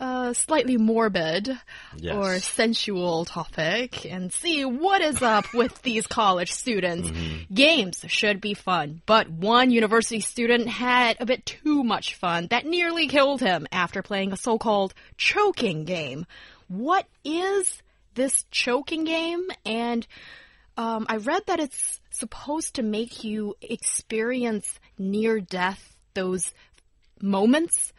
a slightly morbid Yes. or sensual topic and see what is up with these college students. Games should be fun, but one university student had a bit too much fun that nearly killed him after playing a so-called choking game. What is this choking game? And um, I read that it's supposed to make you experience near death, those moments.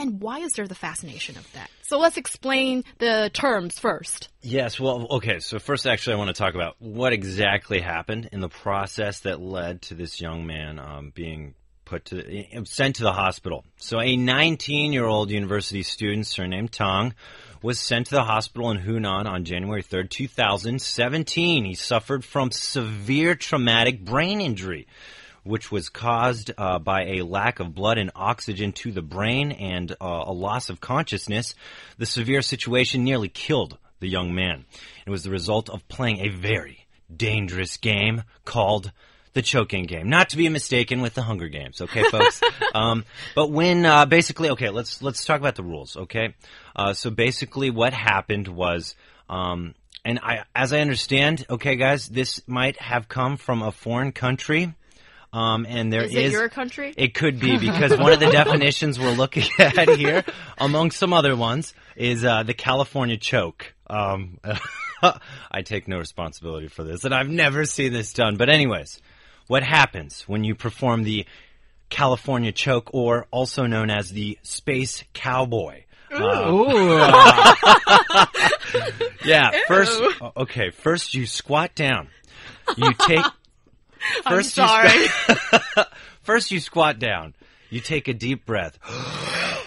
And why is there the fascination of that? So let's explain the terms first. Yes, well, okay. So first, actually, I want to talk about what exactly happened in the process that led to this young man um, being put to sent to the hospital. So a 19-year-old university student surnamed Tong was sent to the hospital in Hunan on January 3rd, 2017. He suffered from severe traumatic brain injury. Which was caused uh, by a lack of blood and oxygen to the brain and uh, a loss of consciousness. The severe situation nearly killed the young man. It was the result of playing a very dangerous game called the choking game, not to be mistaken with the Hunger Games. Okay, folks. um, but when uh, basically, okay, let's let's talk about the rules. Okay, uh, so basically, what happened was. Um, and I, as I understand, okay, guys, this might have come from a foreign country, um, and there Is is it your country? it could be because one of the definitions we're looking at here, among some other ones, is uh, the California choke. Um, I take no responsibility for this, and I've never seen this done. But anyways, what happens when you perform the California choke, or also known as the space cowboy? Ooh! Yeah, first, okay, first you squat down. You take. First you sorry. squ- first, you squat down. You take a deep breath.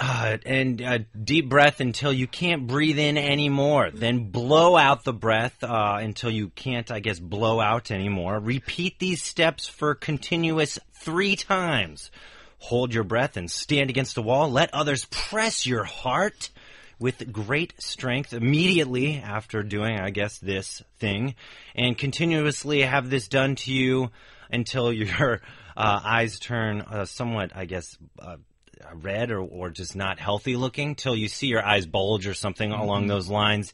Uh, and a deep breath until you can't breathe in anymore. Then blow out the breath uh, until you can't, I guess, blow out anymore. Repeat these steps for continuous three times. Hold your breath and stand against the wall. Let others press your heart with great strength immediately after doing, I guess, this thing, and continuously have this done to you until your uh, eyes turn uh, somewhat, I guess, uh, red or, or just not healthy looking, till you see your eyes bulge or something along those lines,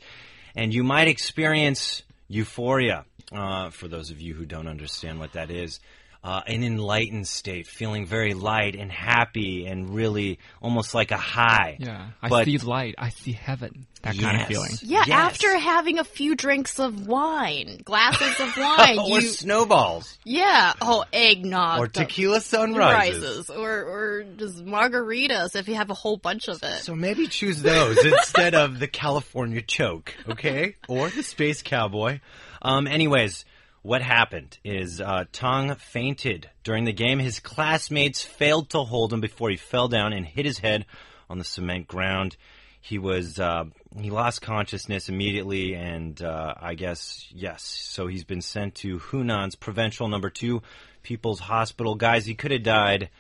and you might experience euphoria. Uh, for those of you who don't understand what that is, uh, an enlightened state, feeling very light and happy, and really almost like a high. Yeah, I But- see light. I see heaven. That kind of feeling. Yeah, Yes. after having a few drinks of wine, glasses of wine, or you snowballs, yeah, oh eggnog, or tequila sunrises. rises, or or just margaritas if you have a whole bunch of it. So maybe choose those instead of the California choke, okay? Or the space cowboy. Um, anyways, what happened is uh, Tong fainted during the game. His classmates failed to hold him before he fell down and hit his head on the cement ground. He was uh, he lost consciousness immediately, and uh, I guess yes. So he's been sent to Hunan's Provincial Number Two People's Hospital. Guys, he could have died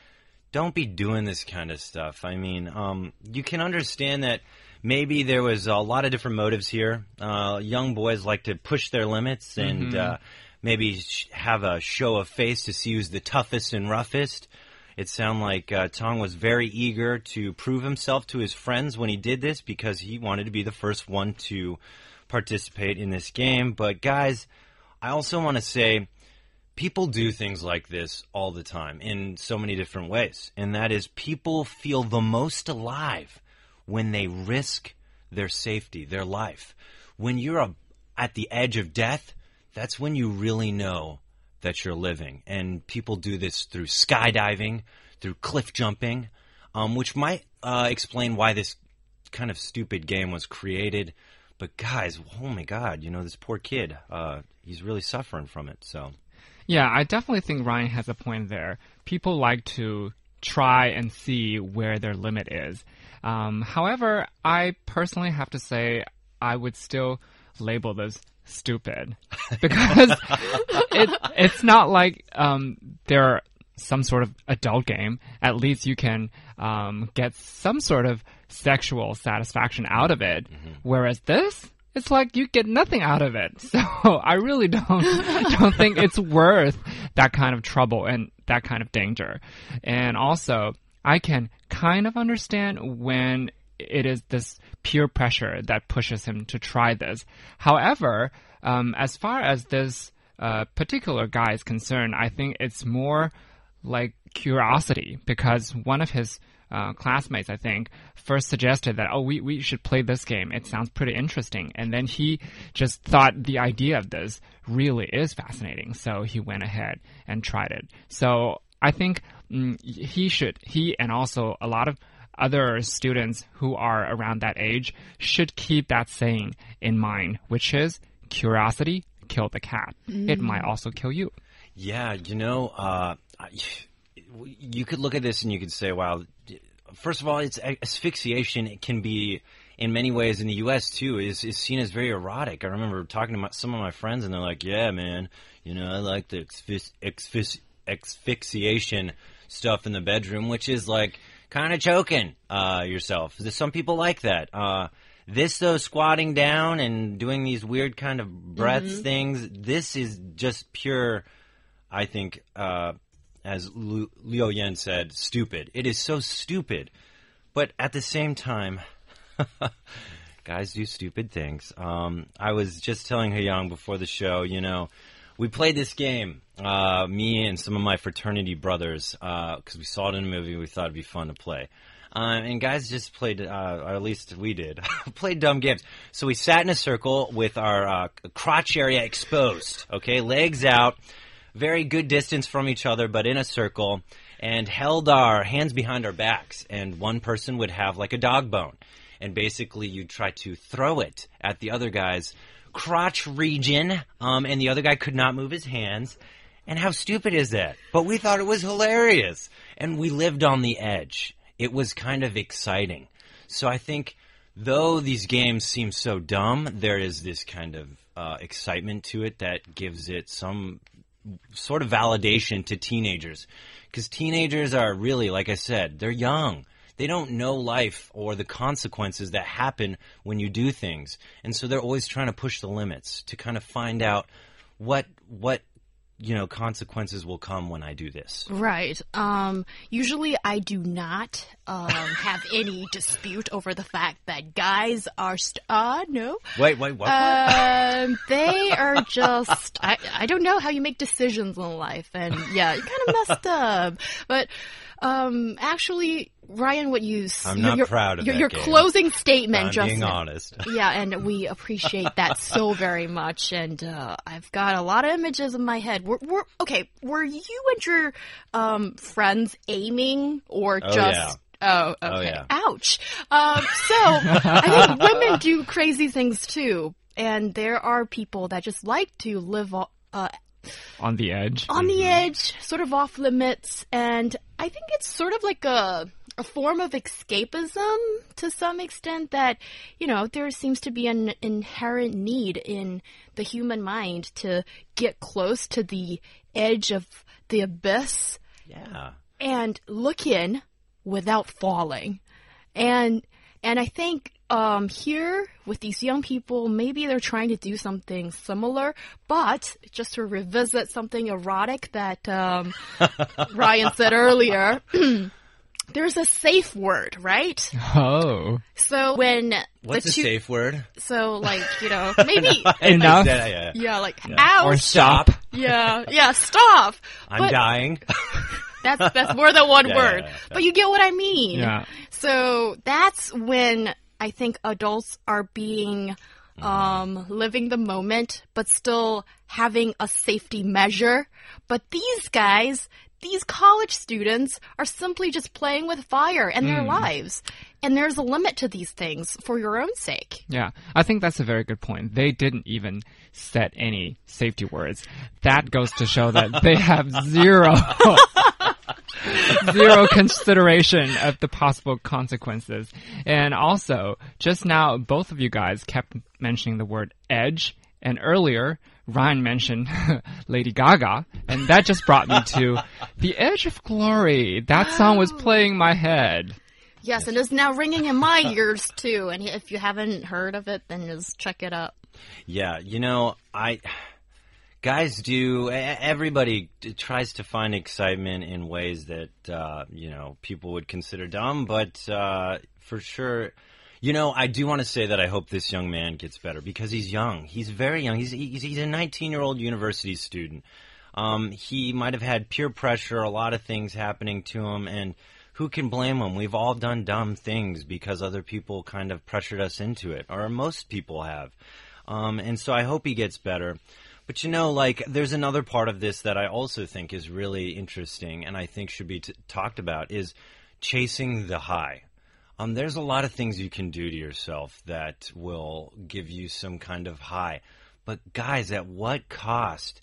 don't be doing this kind of stuff. I mean, um, you can understand that maybe there was a lot of different motives here. Uh, young boys like to push their limits and uh, maybe have a show of face to see who's the toughest and roughest. It sounded like uh, Tong was very eager to prove himself to his friends when he did this because he wanted to be the first one to participate in this game. But guys, I also want to say people do things like this all the time in so many different ways. And that is, people feel the most alive when they risk their safety, their life. When you're a, at the edge of death, that's when you really know that you're living. And people do this through skydiving, through cliff jumping, um, which might uh, explain why this kind of stupid game was created. But guys, oh my God, you know this poor kid. Uh, he's really suffering from it. So. Yeah, I definitely think Ryan has a point there. People like to try and see where their limit is. Um, however, I personally have to say I would still label this stupid because it, it's not like um, they're some sort of adult game. At least you can um, get some sort of sexual satisfaction out of it. Whereas this, it's like you get nothing out of it. So I really don't don't think it's worth that kind of trouble and that kind of danger. And also, I can kind of understand when it is this peer pressure that pushes him to try this. However, um, as far as this uh, particular guy is concerned, I think it's more like curiosity because one of his uh, classmates, I think, first suggested that, oh, we, we should play this game. It sounds pretty interesting. And then he just thought the idea of this really is fascinating. So he went ahead and tried it. So I think mm, he should, he and also a lot of other students who are around that age should keep that saying in mind, which is curiosity killed the cat. It might also kill you. Yeah, you know, uh, you could look at this and you could say, wow, first of all, it's asphyxiation. It can be, in many ways, in the U.S. too, is, is seen as very erotic. I remember talking to my, some of my friends and they're like, yeah, man, you know, I like the asphyx- asphyx- asphyxiation stuff in the bedroom, which is like kind of choking uh, yourself. There's Some people like that. Uh, this though, squatting down and doing these weird kind of breaths things, this is just pure. I think, uh, as Lu- Liu Yan said, stupid. It is so stupid, but at the same time, guys do stupid things. Um, I was just telling Hyung before the show, you know, we played this game, uh, me and some of my fraternity brothers, because we saw it in a movie. We thought it'd be fun to play. Uh, and guys just played, uh, or at least we did, played dumb games. So we sat in a circle with our uh, crotch area exposed, okay, legs out, very good distance from each other, but in a circle, and held our hands behind our backs. And one person would have like a dog bone. And basically, you'd try to throw it at the other guy's crotch region, um, and the other guy could not move his hands. And how stupid is that? But we thought it was hilarious. And we lived on the edge. It was kind of exciting. So I think, though these games seem so dumb, there is this kind of uh, excitement to it that gives it some sort of validation to teenagers. Because teenagers are really, like I said, they're young. They don't know life or the consequences that happen when you do things. And so they're always trying to push the limits to kind of find out what, what, you know, consequences will come when I do this. Right. Um, usually I do not um, have any dispute over the fact that guys are. St- uh, no. Wait, wait, what? Um, they are just. I, I don't know how you make decisions in life. And yeah, you kind of messed up. But um, actually, Ryan, what you. I'm not your, proud of your, that your game. closing statement I'm just being now. honest. Yeah, and we appreciate that so very much. And uh, I've got a lot of images in my head. Were, were, okay, were you and your um, friends aiming or Oh, just. Oh, Oh, okay. yeah. Ouch. Um, so I think women do crazy things too, and there are people that just like to live o- uh, On the edge. on the edge, sort of off limits, and I think it's sort of like a a form of escapism to some extent that you know there seems to be an inherent need in the human mind to get close to the edge of the abyss Yeah. and look in without falling. And and I think um, here with these young people, maybe they're trying to do something similar, but just to revisit something erotic that um, Ryan said earlier. There's a safe word, right? Oh. So when What's the a safe word? so like you know maybe Enough. Yeah, yeah. yeah like ouch Or stop. yeah yeah stop I'm But- dying. That's that's more than one Yeah, word, yeah, yeah, but you get what I mean. Yeah. So that's when I think adults are being um, living the moment, but still having a safety measure. But these guys, these college students, are simply just playing with fire and their hmm. lives. And there's a limit to these things for your own sake. Yeah, I think that's a very good point. They didn't even set any safety words. That goes to show that they have zero zero consideration of the possible consequences. And also, just now both of you guys kept mentioning the word edge And earlier, Ryan mentioned Lady Gaga, and that just brought me to The Edge of Glory. That song was playing in my head. Yes, and it's now ringing in my ears too. And if you haven't heard of it, then just check it out. Yeah, you know, I guys do. e- Everybody tries to find excitement in ways that uh, you know people would consider dumb, but uh, for sure. You know, I do want to say that I hope this young man gets better because he's young. He's very young. He's he's, he's a 19 year old university student. Um, he might have had peer pressure, a lot of things happening to him, and who can blame him? We've all done dumb things because other people kind of pressured us into it, or most people have. Um, and so I hope he gets better. But you know, like, there's another part of this that I also think is really interesting and I think should be t- talked about is chasing the high. Um, there's a lot of things you can do to yourself that will give you some kind of high. But guys, at what cost?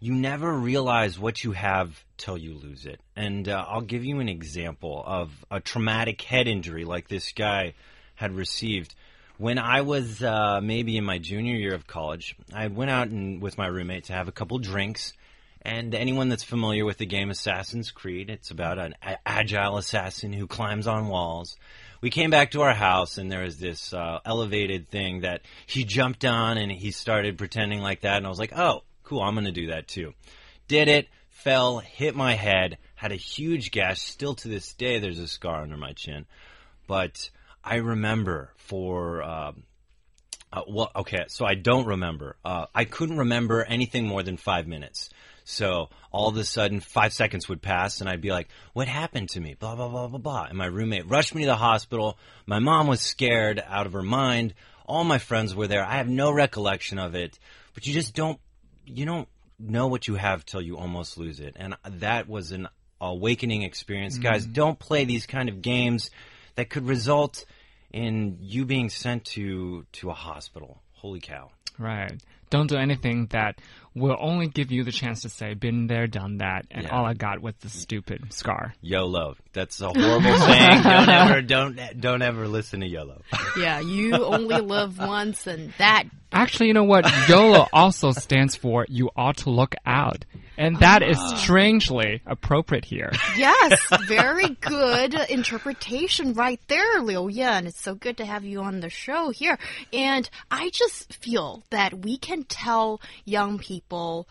You never realize what you have till you lose it. And uh, I'll give you an example of a traumatic head injury like this guy had received. When I was uh, maybe in my junior year of college, I went out and, with my roommate to have a couple drinks. And anyone that's familiar with the game Assassin's Creed, it's about an agile assassin who climbs on walls. We came back to our house, and there was this uh, elevated thing that he jumped on, and he started pretending like that. And I was like, "Oh, cool! I'm going to do that too." Did it? Fell, hit my head, had a huge gash. Still to this day, there's a scar under my chin. But I remember for uh, uh, well, okay, so I don't remember. Uh, I couldn't remember anything more than five minutes. So all of a sudden, five seconds would pass, and I'd be like, "What happened to me?" Blah blah blah blah blah. And my roommate rushed me to the hospital. My mom was scared out of her mind. All my friends were there. I have no recollection of it, but you just don't. You don't know what you have till you almost lose it, and that was an awakening experience. Mm. Guys, don't play these kind of games that could result in you being sent to to a hospital. Holy cow. Right. Don't do anything that will only give you the chance to say, been there, done that, and Yeah. all I got was the stupid scar. YOLO. That's a horrible saying. Don't ever don't don't ever listen to YOLO. Yeah, you only live once, and that Actually, you know what? YOLO also stands for you ought to look out. And that is strangely appropriate here. Yes, very good interpretation right there, Liu Yan. It's so good to have you on the show here. And I just feel that we can tell young people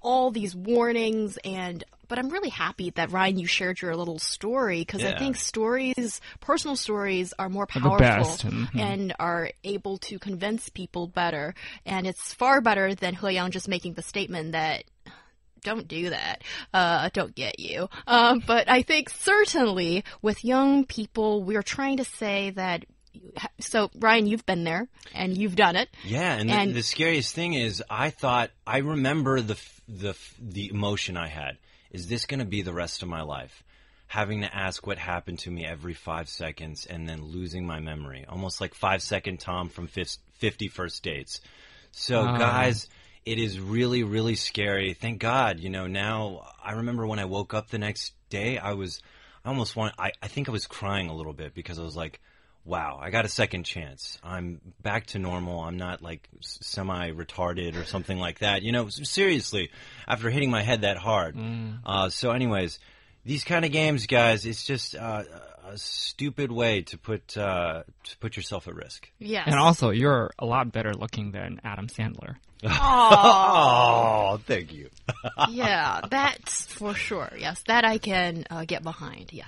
all these warnings and but I'm really happy that Ryan you shared your little story because I think stories personal stories are more powerful best, mhm. and are able to convince people better and it's far better than He Yang just making the statement that don't do that. Uh, don't get you. Um, but I think certainly with young people, we're trying to say that. So Ryan, you've been there and you've done it. Yeah, and, And- the, the scariest thing is, I thought I remember the the the emotion I had. Is this going to be the rest of my life? Having to ask what happened to me every five seconds, and then losing my memory, almost like five second Tom from fif- Fifty First Dates. So, Ah. guys, it is really, really scary. Thank God, you know. Now, I remember when I woke up the next day, I was, I almost want, I, I think I was crying a little bit because I was like, wow, I got a second chance. I'm back to normal. I'm not like semi retarded or something like that. You know, seriously, after hitting my head that hard. Uh, so, anyways, these kind of games, guys, it's just uh, a stupid way to put uh, to put yourself at risk. Yes. And also, you're a lot better looking than Adam Sandler. Oh, thank you. yeah, that's for sure. Yes, that I can uh, get behind. Yeah.